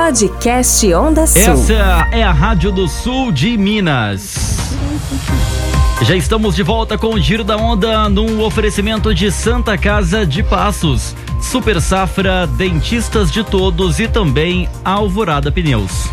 Podcast Onda Sul. Essa é a Rádio do Sul de Minas. Já estamos de volta com o Giro da Onda num oferecimento de Santa Casa de Passos, Super Safra, Dentistas de Todos e também Alvorada Pneus.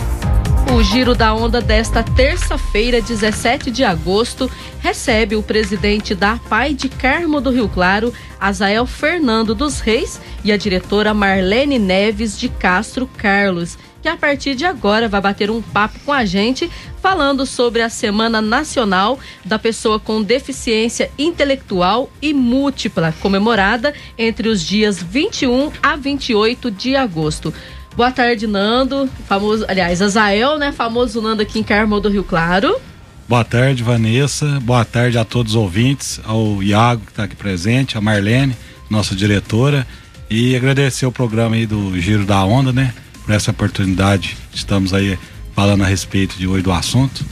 O Giro da Onda desta terça-feira, 17 de agosto, recebe o presidente da PAI de Carmo do Rio Claro, Azael Fernando dos Reis, e a diretora Marlene Neves de Castro Carlos, que a partir de agora vai bater um papo com a gente falando sobre a Semana Nacional da Pessoa com Deficiência Intelectual e Múltipla, comemorada entre os dias 21 a 28 de agosto. Boa tarde, Nando. Famoso, aliás, Azael, né? Famoso Nando aqui em Carmo do Rio Claro. Boa tarde, Vanessa. Boa tarde a todos os ouvintes, ao Iago que está aqui presente, a Marlene, nossa diretora, e agradecer o programa aí do Giro da Onda, né? Por essa oportunidade. Estamos aí falando a respeito de hoje do assunto.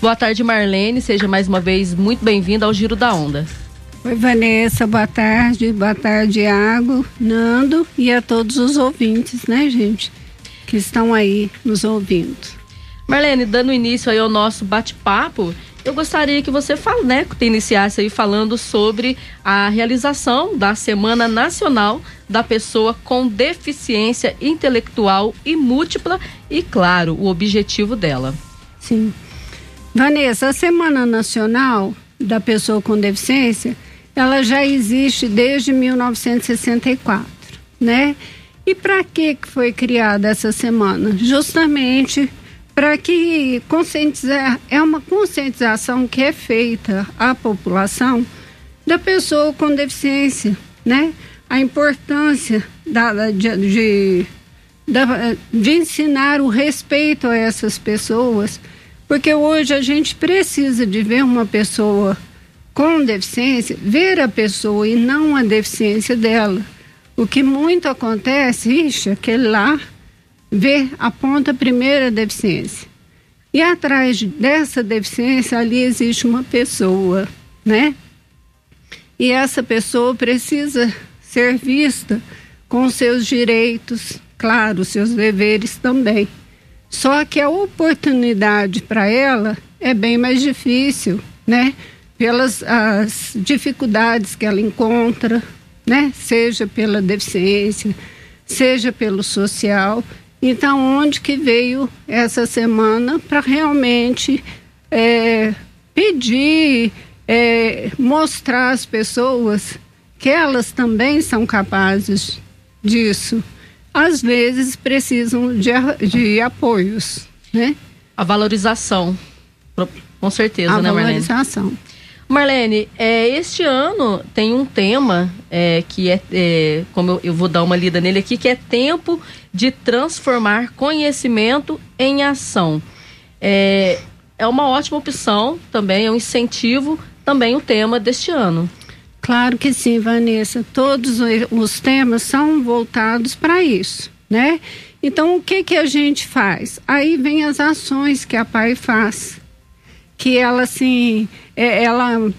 Boa tarde, Marlene. Seja mais uma vez muito bem-vinda ao Giro da Onda. Oi, Vanessa, boa tarde. Boa tarde, Iago, Nando e a todos os ouvintes, né, gente? Que estão aí nos ouvindo. Marlene, dando início aí ao nosso bate-papo, eu gostaria que você fale, né, que iniciasse aí falando sobre a realização da Semana Nacional da Pessoa com Deficiência Intelectual e Múltipla e, claro, o objetivo dela. Sim. Vanessa, a Semana Nacional da Pessoa com Deficiência ela já existe desde 1964, né? E para que foi criada essa semana? Justamente para que conscientizar é uma conscientização que é feita à população da pessoa com deficiência, né? A importância da, de, de, de ensinar o respeito a essas pessoas, porque hoje a gente precisa de ver uma pessoa com deficiência, ver a pessoa e não a deficiência dela. O que muito acontece, ixi, aquele lá vê, aponta primeiro a deficiência. E atrás dessa deficiência ali existe uma pessoa, né? E essa pessoa precisa ser vista com seus direitos, claro, seus deveres também. Só que a oportunidade para ela é bem mais difícil, né? Pelas as dificuldades que ela encontra, né? Seja pela deficiência, seja pelo social. Então, onde que veio essa semana para realmente é, pedir, é, mostrar às pessoas que elas também são capazes disso. Às vezes precisam de, de apoios, né? A valorização, com certeza, a né, Marlene? A valorização. Marlene, é, este ano tem um tema é, que é, é como eu, eu, vou dar uma lida nele aqui, que é tempo de transformar conhecimento em ação. É, é uma ótima opção também, é um incentivo também o tema deste ano. Claro que sim, Vanessa. Todos os temas são voltados para isso, né? Então, o que que a gente faz? Aí vem as ações que a PAI faz que ela assim, é, ela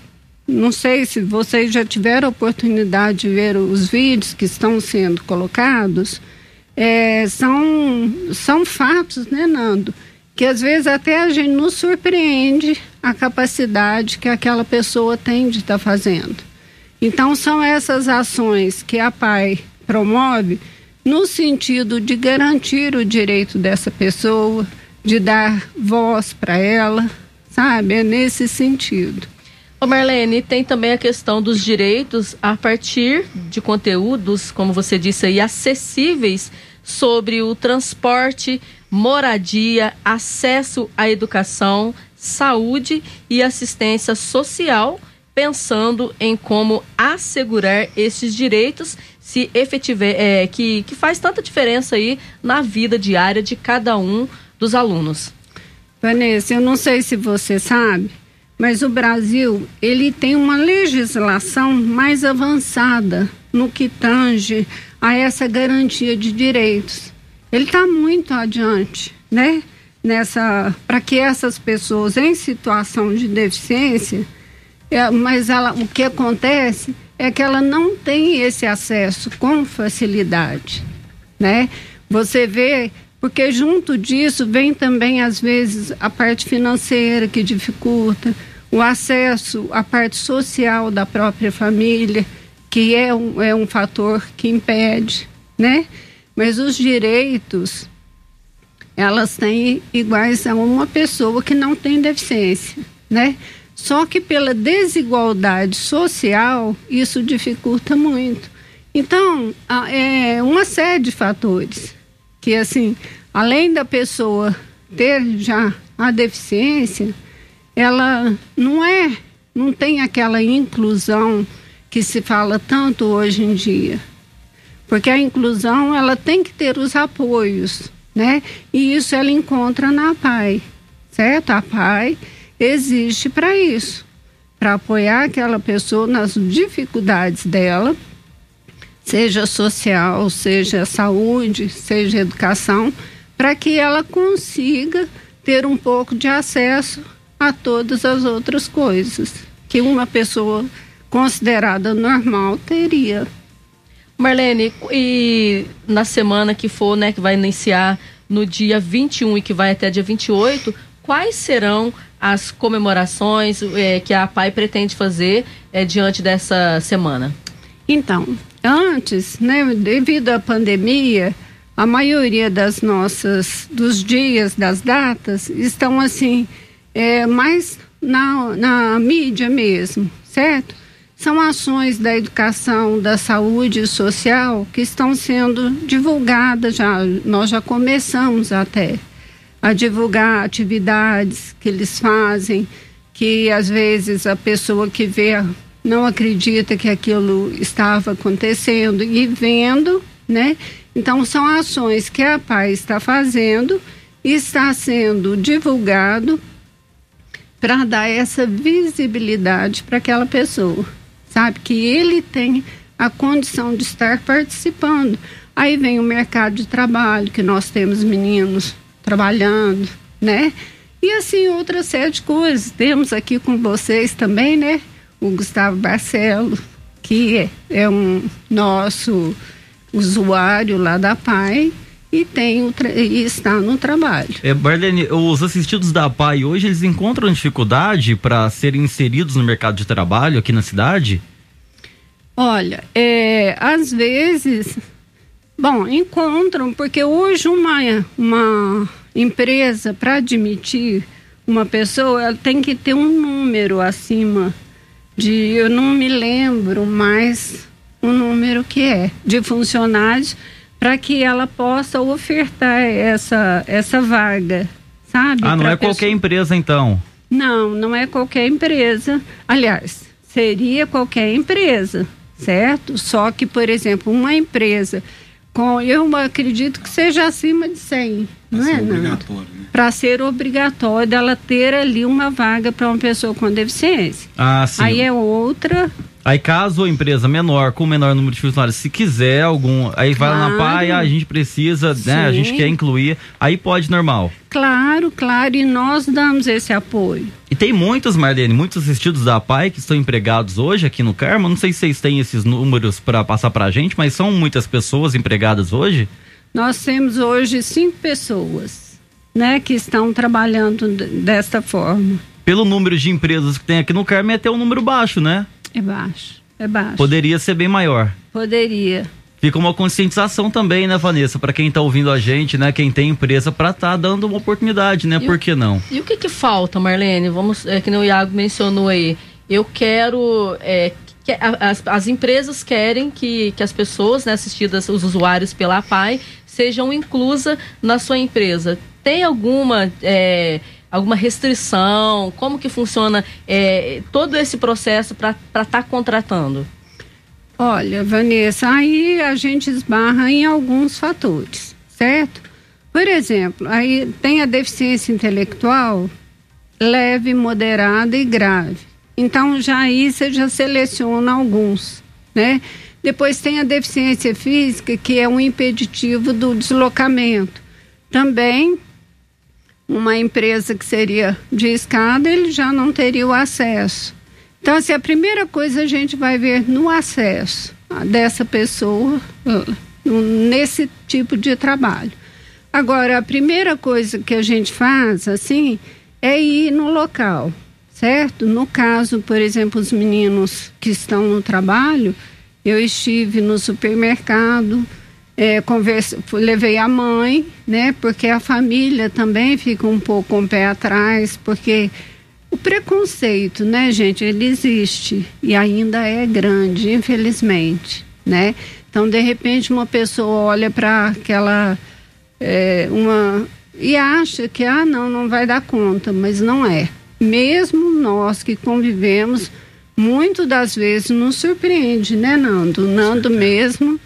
não sei se vocês já tiveram oportunidade de ver os vídeos que estão sendo colocados, é, são, são fatos, né, Nando? Que às vezes até a gente nos surpreende a capacidade que aquela pessoa tem de estar tá fazendo. Então, são essas ações que a PAI promove no sentido de garantir o direito dessa pessoa, de dar voz para ela, sabe? É nesse sentido. Ô Marlene, tem também a questão dos direitos a partir de conteúdos, como você disse aí, acessíveis sobre o transporte, moradia, acesso à educação, saúde e assistência social, pensando em como assegurar esses direitos se efetiver, é, que, que faz tanta diferença aí na vida diária de cada um dos alunos. Vanessa, eu não sei se você sabe, mas o Brasil ele tem uma legislação mais avançada no que tange a essa garantia de direitos. Ele está muito adiante, né? Nessa, para que essas pessoas em situação de deficiência, é, mas ela, o que acontece é que ela não tem esse acesso com facilidade, né? Você vê, porque junto disso vem também, às vezes, a parte financeira que dificulta, o acesso à parte social da própria família, que é um, é um fator que impede, né? Mas os direitos, elas têm iguais a uma pessoa que não tem deficiência, né? Só que pela desigualdade social, isso dificulta muito. Então, é uma série de fatores que, assim, além da pessoa ter já a deficiência, ela não é, não tem aquela inclusão que se fala tanto hoje em dia. Porque a inclusão, ela tem que ter os apoios, né? E isso ela encontra na PAI, certo? A PAI existe para isso, para apoiar aquela pessoa nas dificuldades dela, seja social, seja saúde, seja educação, para que ela consiga ter um pouco de acesso a todas as outras coisas que uma pessoa considerada normal teria. Marlene, e na semana que for, né, que vai iniciar no dia 21 e que vai até dia 28, quais serão as comemorações é, que a PAI pretende fazer é, diante dessa semana? Então, antes, né, devido à pandemia, a maioria das nossas, dos dias, das datas, estão assim, é, mais na, na mídia mesmo, certo? São ações da educação, da saúde social que estão sendo divulgadas já, nós já começamos até a divulgar atividades que eles fazem, que às vezes a pessoa que vê não acredita que aquilo estava acontecendo e vendo, né? Então são ações que a PAI está fazendo e está sendo divulgado para dar essa visibilidade para aquela pessoa, sabe que ele tem a condição de estar participando. Aí vem o mercado de trabalho que nós temos meninos trabalhando, né? E assim, outra série de coisas. Temos aqui com vocês também, né? O Gustavo Barcelo, que é, um nosso usuário lá da PAI e tem e está no trabalho. É, Marlene, os assistidos da PAI hoje eles encontram dificuldade para serem inseridos no mercado de trabalho aqui na cidade? Olha, é, às vezes Bom, encontram, porque hoje uma, uma empresa, para admitir uma pessoa, ela tem que ter um número acima de, eu não me lembro mais o número que é, de funcionários, para que ela possa ofertar essa, essa vaga, sabe? Ah, não é pessoa... qualquer empresa então? Não, não é qualquer empresa. Aliás, seria qualquer empresa, certo? Só que, por exemplo, uma empresa com, eu acredito que seja acima de 100, pra não é, obrigatório, né? Para ser obrigatório dela ter ali uma vaga para uma pessoa com deficiência. Ah, sim. Aí é outra Aí caso a empresa menor, com menor número de funcionários, se quiser algum, aí claro. vai lá na PAI, a gente precisa, Sim. né, a gente quer incluir, aí pode normal. Claro, claro, e nós damos esse apoio. E tem muitos, Marlene, muitos assistidos da PAI que estão empregados hoje aqui no Carmo, não sei se vocês têm esses números para passar para a gente, mas são muitas pessoas empregadas hoje? Nós temos hoje cinco pessoas, né, que estão trabalhando desta forma. Pelo número de empresas que tem aqui no Carmo é até um número baixo, né? É baixo, é baixo. Poderia ser bem maior. Poderia. Fica uma conscientização também, né, Vanessa, para quem está ouvindo a gente, né, quem tem empresa, para estar tá dando uma oportunidade, né? E Por que não? E o que que falta, Marlene? Vamos, é, que o Iago mencionou aí. Eu quero é, que as, as, empresas querem que, que as pessoas né, assistidas, os usuários pela PAI, sejam inclusas na sua empresa. Tem alguma é, alguma restrição? Como que funciona é, todo esse processo para estar tá contratando? Olha, Vanessa, aí a gente esbarra em alguns fatores, certo? Por exemplo, aí tem a deficiência intelectual leve, moderada e grave. Então já aí você já seleciona alguns, né? Depois tem a deficiência física, que é um impeditivo do deslocamento. Também uma empresa que seria de escada, ele já não teria o acesso. Então, assim, a primeira coisa a gente vai ver no acesso dessa pessoa, nesse tipo de trabalho. Agora, a primeira coisa que a gente faz, assim, é ir no local, certo? No caso, por exemplo, os meninos que estão no trabalho, eu estive no supermercado, é, converse, levei a mãe, né? Porque a família também fica um pouco com o pé atrás, porque o preconceito, né, gente, ele existe e ainda é grande, infelizmente, né? Então, de repente, uma pessoa olha para aquela é, uma e acha que ah não não vai dar conta, mas não é. Mesmo nós que convivemos, muito das vezes nos surpreende, né, Nando? Nando mesmo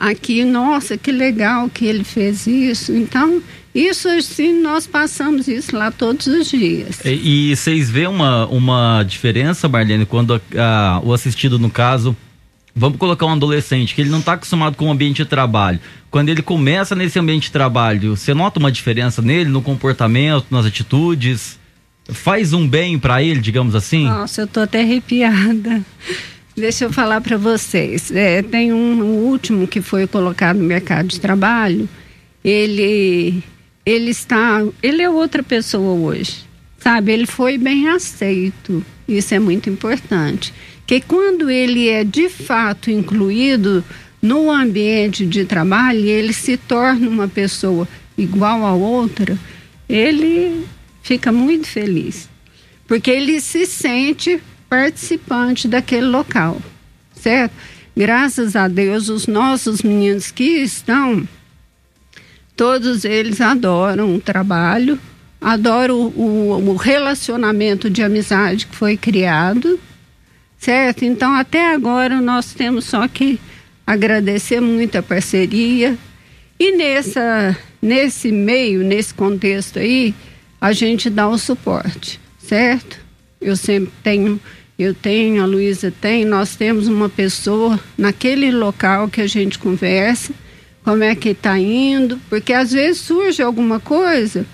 aqui, nossa, que legal que ele fez isso. Então, isso assim, nós passamos isso lá todos os dias. E, e vocês vê uma, uma diferença, Marlene, quando a, a, o assistido, no caso, vamos colocar um adolescente que ele não está acostumado com o ambiente de trabalho. Quando ele começa nesse ambiente de trabalho, você nota uma diferença nele, no comportamento, nas atitudes? Faz um bem para ele, digamos assim? Nossa, eu tô até arrepiada. Deixa eu falar para vocês. É, tem um, último que foi colocado no mercado de trabalho. Ele, ele está, ele é outra pessoa hoje, sabe? Ele foi bem aceito. Isso é muito importante. Que quando ele é de fato incluído no ambiente de trabalho, ele se torna uma pessoa igual a outra. Ele fica muito feliz, porque ele se sente participante daquele local, certo? Graças a Deus, os nossos meninos que estão, todos eles adoram o trabalho, adoram o, o relacionamento de amizade que foi criado, certo? Então, até agora, nós temos só que agradecer muito a parceria. E nessa, nesse meio, nesse contexto aí, a gente dá o suporte, certo? Eu sempre tenho eu tenho, a Luísa tem, nós temos uma pessoa naquele local que a gente conversa, como é que está indo, porque às vezes surge alguma coisa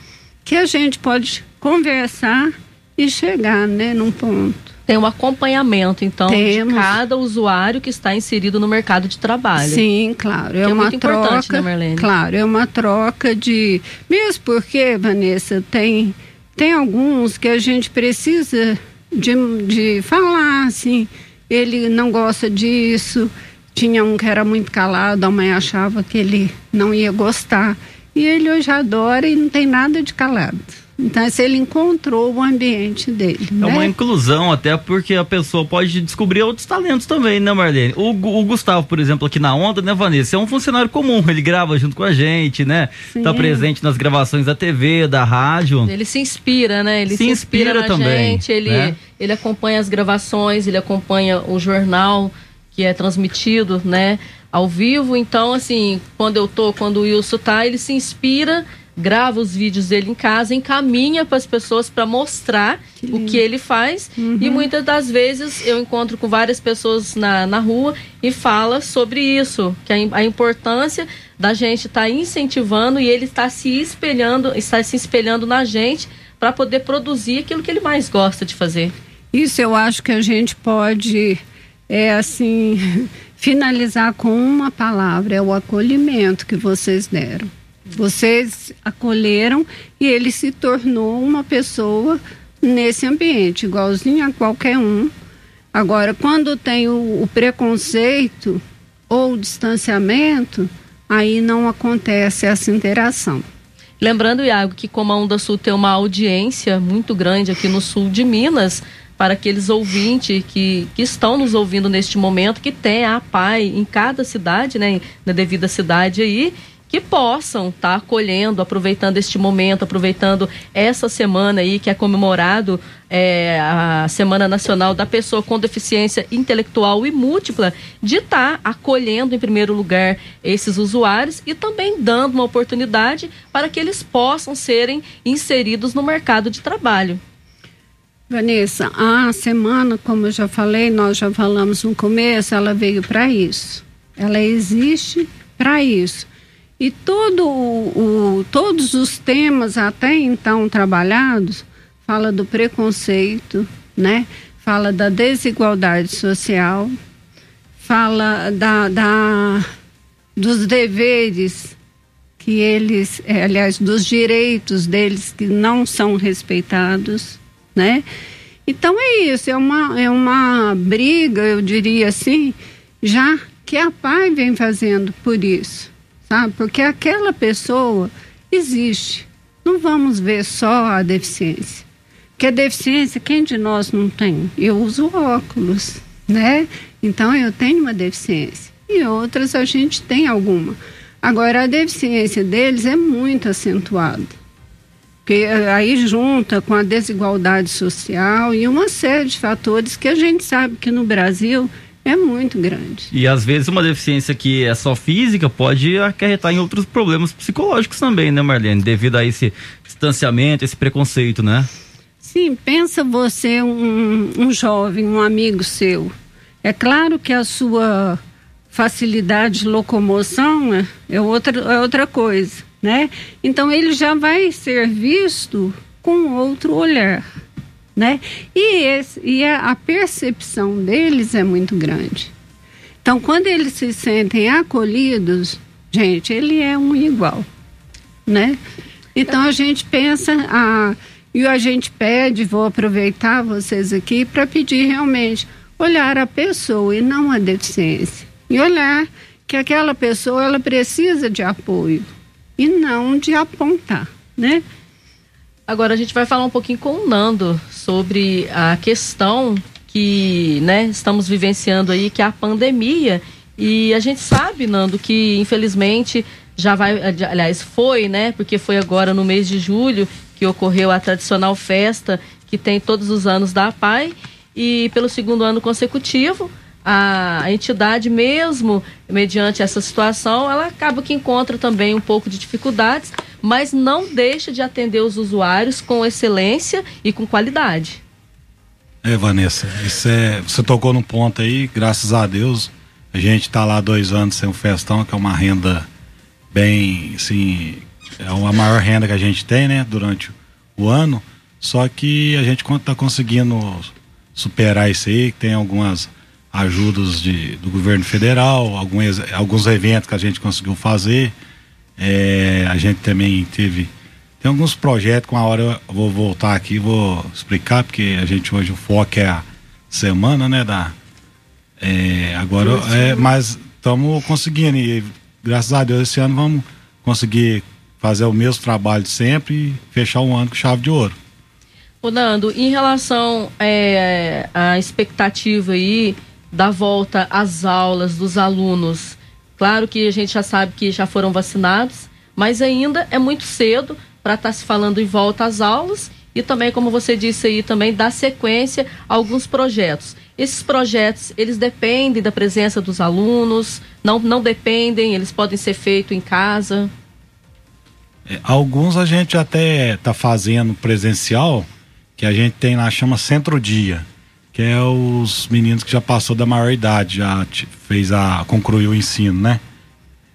que a gente pode conversar e chegar, né, num ponto. Tem um acompanhamento, então, Temos. de cada usuário que está inserido no mercado de trabalho. Sim, claro. É, é uma troca. Né? Claro, é uma troca de. Mesmo porque, Vanessa, tem, tem alguns que a gente precisa de, de falar assim, ele não gosta disso. Tinha um que era muito calado, a mãe achava que ele não ia gostar. E ele hoje adora e não tem nada de calado. Então, se ele encontrou o ambiente dele. É né? uma inclusão, até porque a pessoa pode descobrir outros talentos também, né, Marlene? O, o, Gustavo, por exemplo, aqui na Onda, né, Vanessa? É um funcionário comum, ele grava junto com a gente, né? Sim. Tá presente nas gravações da TV, da rádio. Ele se inspira, né? Ele se, se inspira, inspira também. Gente, ele, né? ele acompanha as gravações, ele acompanha o jornal que é transmitido, né? Ao vivo. Então, assim, quando eu tô, quando o Wilson tá, ele se inspira grava os vídeos dele em casa, encaminha para as pessoas para mostrar que o que ele faz. Uhum. E muitas das vezes eu encontro com várias pessoas na, na rua e fala sobre isso, que a, a importância da gente estar tá incentivando e ele está se espelhando, está se espelhando na gente para poder produzir aquilo que ele mais gosta de fazer. Isso eu acho que a gente pode é assim finalizar com uma palavra, é o acolhimento que vocês deram. Vocês acolheram e ele se tornou uma pessoa nesse ambiente, igualzinho a qualquer um. Agora, quando tem o, o preconceito ou o distanciamento, aí não acontece essa interação. Lembrando, Iago, que como a Onda Sul tem uma audiência muito grande aqui no sul de Minas, para aqueles ouvintes que, que estão nos ouvindo neste momento, que tem a PAI em cada cidade, né, na devida cidade aí, que possam estar tá acolhendo, aproveitando este momento, aproveitando essa semana aí que é comemorado é, a Semana Nacional da Pessoa com Deficiência Intelectual e Múltipla, de estar tá acolhendo em primeiro lugar esses usuários e também dando uma oportunidade para que eles possam serem inseridos no mercado de trabalho. Vanessa, a semana, como eu já falei, nós já falamos no começo, ela veio para isso. Ela existe para isso e todo o, todos os temas até então trabalhados fala do preconceito, né? Fala da desigualdade social, fala da, da dos deveres que eles, é, aliás, dos direitos deles que não são respeitados, né? Então é isso, é uma, é uma briga, eu diria assim, já que a PAI vem fazendo por isso, sabe? Porque aquela pessoa existe. Não vamos ver só a deficiência. Porque a deficiência, quem de nós não tem? Eu uso óculos, né? Então eu tenho uma deficiência. E outras a gente tem alguma. Agora a deficiência deles é muito acentuada. Porque eh, aí junta com a desigualdade social e uma série de fatores que a gente sabe que no Brasil é muito grande. E às vezes uma deficiência que é só física pode acarretar em outros problemas psicológicos também, né, Marlene? Devido a esse distanciamento, esse preconceito, né? Sim, pensa você, um, um jovem, um amigo seu. É claro que a sua facilidade de locomoção é, é outra, é outra coisa, né? Então ele já vai ser visto com outro olhar né? E, esse, e a, a percepção deles é muito grande. Então, quando eles se sentem acolhidos, gente, ele é um igual, né? Então a gente pensa, a, e a gente pede, vou aproveitar vocês aqui para pedir realmente olhar a pessoa e não a deficiência. E olhar que aquela pessoa ela precisa de apoio e não de apontar, né? Agora a gente vai falar um pouquinho com o Nando sobre a questão que né, estamos vivenciando aí, que é a pandemia. E a gente sabe, Nando, que infelizmente já vai, aliás, foi, né? Porque foi agora no mês de julho que ocorreu a tradicional festa que tem todos os anos da APAI. E pelo segundo ano consecutivo, a, entidade mesmo, mediante essa situação, ela acaba que encontra também um pouco de dificuldades, mas não deixa de atender os usuários com excelência e com qualidade. É, Vanessa, isso é, você tocou num ponto aí, graças a Deus, a gente está lá dois anos sem o festão, que é uma renda bem, assim, é a maior renda que a gente tem, né, durante o ano, só que a gente está conseguindo superar isso aí, tem algumas ajudas de, do governo federal, alguns, alguns eventos que a gente conseguiu fazer. É, a gente também teve. Tem alguns projetos, com a hora eu vou voltar aqui vou explicar, porque a gente hoje o foco é a semana, né? Da, é, agora, é, mas estamos conseguindo, e graças a Deus esse ano vamos conseguir fazer o mesmo trabalho de sempre e fechar o ano com chave de ouro. Ô Nando, em relação é, à expectativa aí da volta às aulas dos alunos. Claro que a gente já sabe que já foram vacinados, mas ainda é muito cedo para estar tá se falando em volta às aulas e também, como você disse aí, também dar sequência a alguns projetos. Esses projetos, eles dependem da presença dos alunos, não, não dependem, eles podem ser feitos em casa? É, alguns a gente até está fazendo presencial, que a gente tem lá, chama Centro Dia que é os meninos que já passou da maior idade, já fez a concluiu o ensino, né?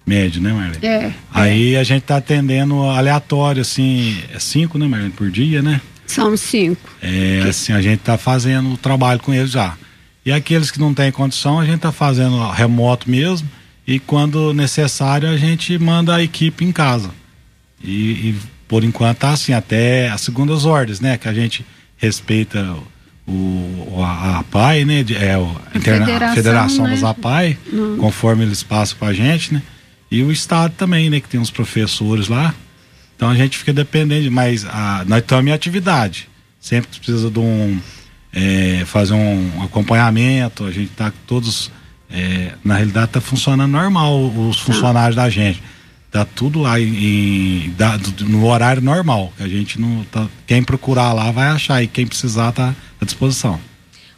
Médio, né, Marlene? É. Aí é. a gente tá atendendo aleatório, assim, é cinco, né, Marlene, por dia, né? São cinco. É, assim, a gente tá fazendo o trabalho com eles já. E aqueles que não têm condição, a gente tá fazendo remoto mesmo. E quando necessário, a gente manda a equipe em casa. E, e por enquanto tá assim, até as segundas ordens, né? Que a gente respeita o, a, APAI, né? É, a, Interna Federação, a Federação né? das APAI, Não. conforme eles passam para a gente, né? E o Estado também, né? Que tem uns professores lá. Então a gente fica dependente, mas a, nós estamos em atividade. Sempre que precisa de um. É, fazer um acompanhamento, a gente tá todos. É, na realidade está funcionando normal os funcionários da gente tá tudo lá em, da, no horário normal a gente não tá, quem procurar lá vai achar e quem precisar tá à disposição.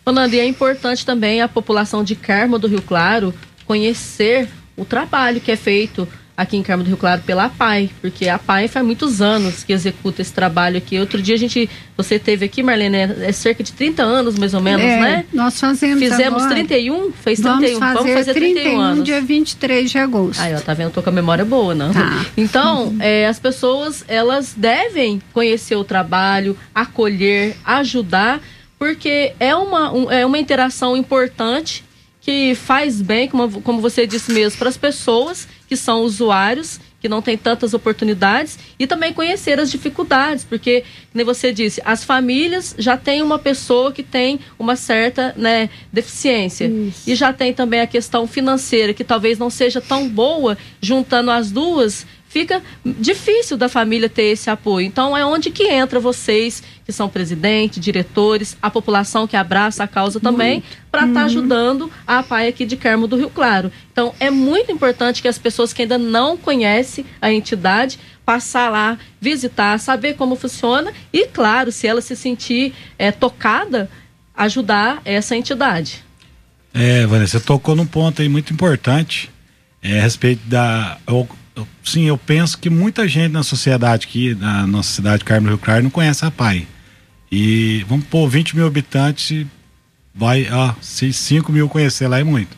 Ronaldo, e é importante também a população de Carmo do Rio Claro conhecer o trabalho que é feito aqui em Carmo do Rio Claro pela PAI, porque a PAI faz muitos anos que executa esse trabalho aqui. Outro dia a gente, você teve aqui, Marlene, é cerca de 30 anos mais ou menos, é, né? Nós fazemos Fizemos agora, 31? Fez 31. Vamos fazer, vamos fazer 31, 31 anos. dia 23 de agosto. Aí, ó, tá vendo? Tô com a memória boa, não? Tá. Então, uhum. é, as pessoas, elas devem conhecer o trabalho, acolher, ajudar, porque é uma, um, é uma interação importante que faz bem, como, como você disse mesmo, para as pessoas que são usuários que não tem tantas oportunidades e também conhecer as dificuldades, porque, como você disse, as famílias já têm uma pessoa que tem uma certa né, deficiência Isso. e já tem também a questão financeira que talvez não seja tão boa, juntando as duas fica difícil da família ter esse apoio. Então é onde que entra vocês, que são presidente, diretores, a população que abraça a causa também, para estar tá uhum. ajudando a PAI aqui de Carmo do Rio Claro. Então é muito importante que as pessoas que ainda não conhecem a entidade passar lá, visitar, saber como funciona e, claro, se ela se sentir é, tocada, ajudar essa entidade. É, Vanessa, você tocou num ponto aí muito importante é, a respeito da. Eu sim, eu penso que muita gente na sociedade aqui, na nossa cidade de Carmo Rio Claro, não conhece a PAI. E vamos pôr 20 mil habitantes, vai, ó, se 5 mil conhecer lá é muito.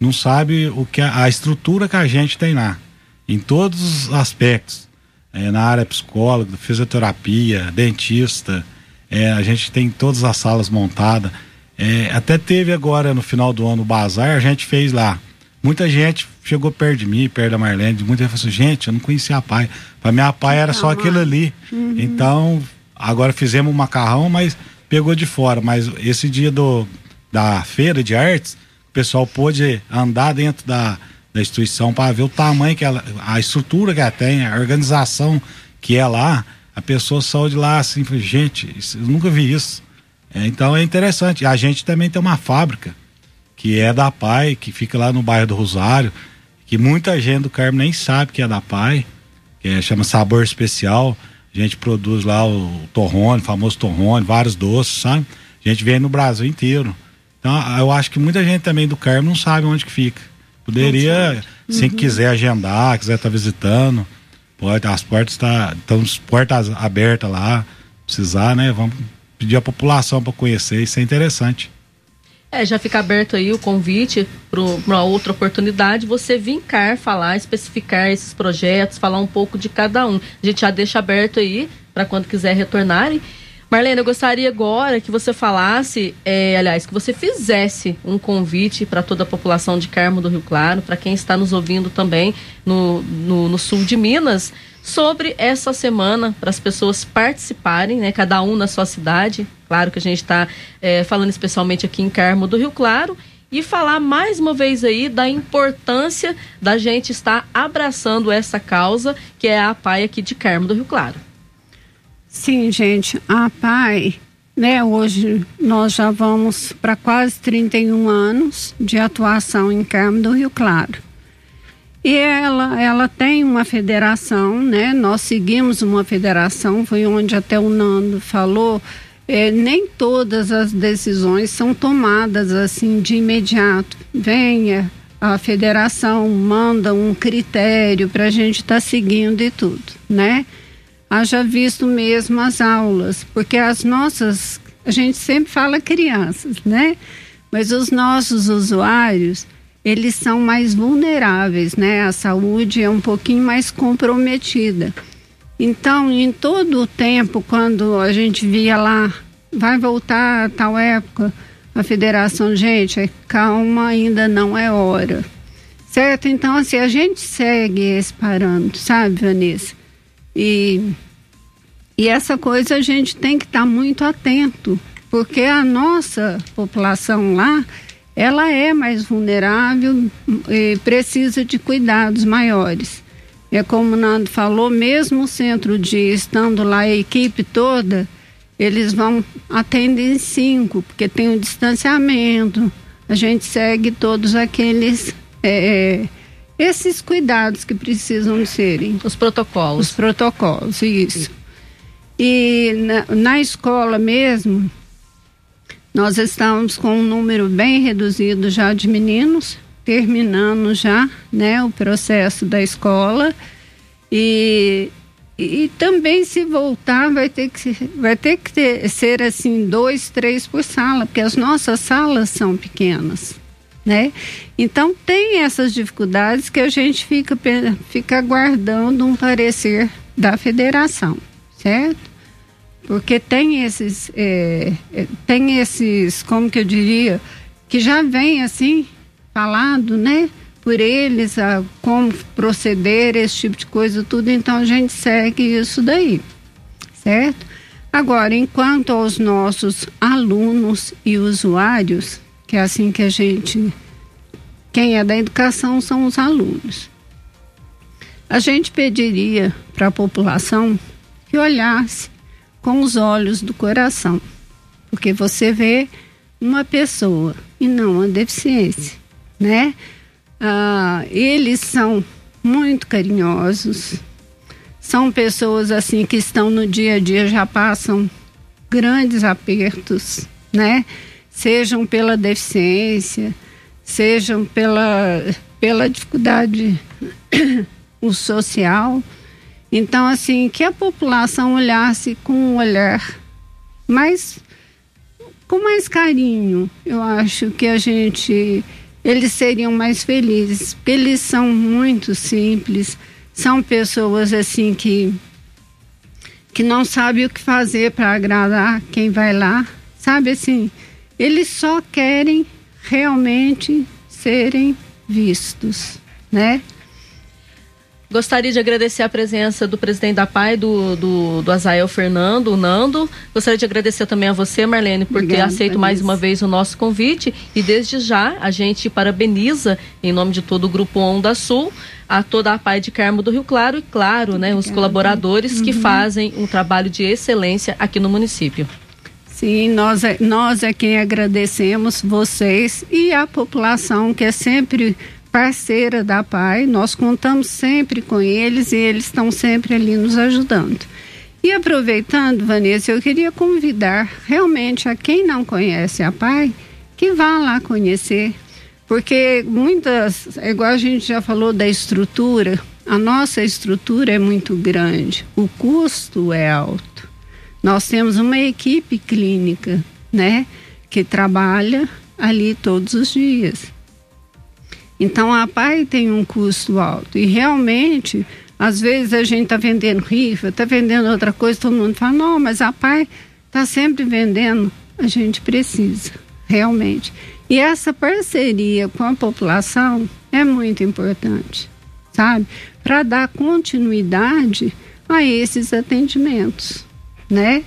Não sabe o que a, a estrutura que a gente tem lá, em todos os aspectos. É, na área psicóloga, fisioterapia, dentista, é, a gente tem todas as salas montadas. É, até teve agora no final do ano o bazar, a gente fez lá Muita gente chegou perto de mim, perto da Marlene, muita gente falou assim, gente, eu não conhecia a pai. Para minha pai era só aquilo ali. Uhum. Então, agora fizemos um macarrão, mas pegou de fora. Mas esse dia do, da feira de artes, o pessoal pôde andar dentro da, da instituição para ver o tamanho que ela, a estrutura que ela tem, a organização que é lá. A pessoa saiu de lá assim, gente, eu nunca vi isso. É, então é interessante. A gente também tem uma fábrica que é da PAI, que fica lá no bairro do Rosário, que muita gente do Carmo nem sabe que é da PAI, que é, chama Sabor Especial. A gente produz lá o torrone, o famoso torrone, vários doces, sabe? A gente vende no Brasil inteiro. Então, eu acho que muita gente também do Carmo não sabe onde que fica. Poderia, se uhum. quiser agendar, quiser estar tá visitando, pode, as portas tá, estão portas abertas lá, precisar, né? Vamos pedir a população para conhecer, isso é interessante. É, já fica aberto aí o convite para uma outra oportunidade, você vincar, falar, especificar esses projetos, falar um pouco de cada um. A gente já deixa aberto aí para quando quiser retornarem. Marlene, eu gostaria agora que você falasse, é, aliás, que você fizesse um convite para toda a população de Carmo do Rio Claro, para quem está nos ouvindo também no, no, no sul de Minas, sobre essa semana, para as pessoas participarem, né, cada um na sua cidade. Claro que a gente está é, falando especialmente aqui em Carmo do Rio Claro. E falar mais uma vez aí da importância da gente estar abraçando essa causa, que é a PAI aqui de Carmo do Rio Claro. Sim, gente, a PAI, né, hoje nós já vamos para quase 31 anos de atuação em Carmo do Rio Claro. E ela, ela tem uma federação, né? Nós seguimos uma federação, foi onde até o Nando falou. É, nem todas as decisões são tomadas assim de imediato. Venha, a federação manda um critério para a gente estar tá seguindo e tudo, né? Haja visto mesmo as aulas, porque as nossas, a gente sempre fala crianças, né? Mas os nossos usuários, eles são mais vulneráveis, né? A saúde é um pouquinho mais comprometida. Então, em todo o tempo, quando a gente via lá, vai voltar a tal época, a federação, gente, calma, ainda não é hora. Certo? Então, assim, a gente segue esse parâmetro, sabe, Vanessa? E, e essa coisa a gente tem que estar tá muito atento, porque a nossa população lá, ela é mais vulnerável e precisa de cuidados maiores. É como o Nando falou, mesmo o centro de estando lá a equipe toda, eles vão atender cinco, porque tem o distanciamento, a gente segue todos aqueles é, é esses cuidados que precisam serem. Os protocolos. Os protocolos, isso. E na, na escola mesmo, nós estamos com um número bem reduzido já de meninos, terminando já né, o processo da escola. E, e também se voltar vai ter que, vai ter que ter, ser assim, dois, três por sala, porque as nossas salas são pequenas. Né? Então tem essas dificuldades que a gente fica, fica aguardando um parecer da federação, certo? Porque tem esses, é, é, tem esses, como que eu diria, que já vem assim falado, né? Por eles, a, como proceder, esse tipo de coisa, tudo. Então a gente segue isso daí, certo? Agora, enquanto aos nossos alunos e usuários, que é assim que a gente. Quem é da educação são os alunos. A gente pediria para a população que olhasse com os olhos do coração, porque você vê uma pessoa e não uma deficiência, né? Ah, eles são muito carinhosos, são pessoas assim que estão no dia a dia já passam grandes apertos, né? Sejam pela deficiência, sejam pela pela dificuldade o social. Então, assim, que a população olhasse com um olhar mais com mais carinho. Eu acho que a gente eles seriam mais felizes, porque eles são muito simples, são pessoas assim que que não sabem o que fazer para agradar quem vai lá, sabe assim, eles só querem realmente serem vistos, né? Gostaria de agradecer a presença do presidente da PAI, do, do, do Azael Fernando, o Nando. Gostaria de agradecer também a você, Marlene, por Obrigada, ter aceito mais uma vez o nosso convite. E desde já, a gente parabeniza, em nome de todo o Grupo Onda Sul, a toda a PAI de Carmo do Rio Claro e, claro, né, os colaboradores uhum. que fazem um trabalho de excelência aqui no município. Sim, nós é, nós é quem agradecemos vocês e a população que é sempre parceira da PAI, nós contamos sempre com eles e eles estão sempre ali nos ajudando. E aproveitando, Vanessa, eu queria convidar realmente a quem não conhece a PAI que vá lá conhecer, porque muitas, é igual a gente já falou da estrutura, a nossa estrutura é muito grande, o custo é alto. Nós temos uma equipe clínica, né, que trabalha ali todos os dias. Então a PAI tem um custo alto e realmente, às vezes a gente está vendendo rifa, está vendendo outra coisa, todo mundo fala, não, mas a PAI está sempre vendendo. A gente precisa, realmente. E essa parceria com a população é muito importante, sabe? Para dar continuidade a esses atendimentos, né?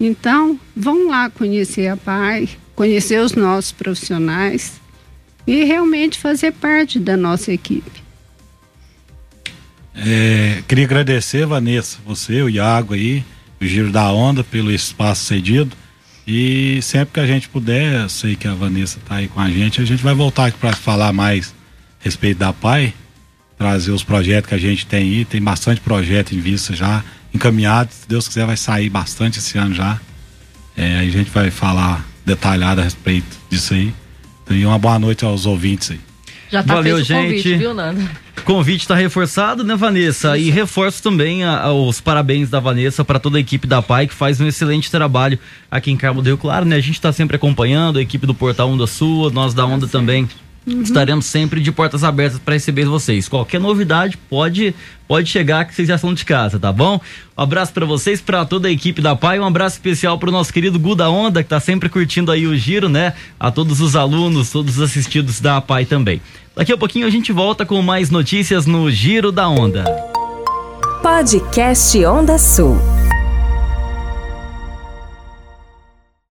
Então, vão lá conhecer a PAI, conhecer os nossos profissionais, e realmente fazer parte da nossa equipe. É, queria agradecer, Vanessa, você, o Iago aí, o Giro da Onda, pelo espaço cedido. E sempre que a gente puder, sei que a Vanessa está aí com a gente, a gente vai voltar aqui para falar mais a respeito da PAI, trazer os projetos que a gente tem aí. Tem bastante projeto em vista já, encaminhado. Se Deus quiser, vai sair bastante esse ano já. É, a gente vai falar detalhado a respeito disso aí. E uma boa noite aos ouvintes aí. Já tá Valeu, gente. Convite, viu, Nando? Convite está reforçado, né, Vanessa? Isso. E reforço também a, a, os parabéns da Vanessa para toda a equipe da PAI que faz um excelente trabalho aqui em Carmo do Rio Claro, né? A gente está sempre acompanhando a equipe do Portal Onda Sul, nós da Onda também Uhum. Estaremos sempre de portas abertas para receber vocês. Qualquer novidade pode pode chegar que vocês já são de casa, tá bom? Um abraço para vocês, para toda a equipe da PAI, um abraço especial para o nosso querido Guda Onda, que tá sempre curtindo aí o giro, né? A todos os alunos, todos os assistidos da PAI também. Daqui a pouquinho a gente volta com mais notícias no Giro da Onda. Podcast Onda Sul.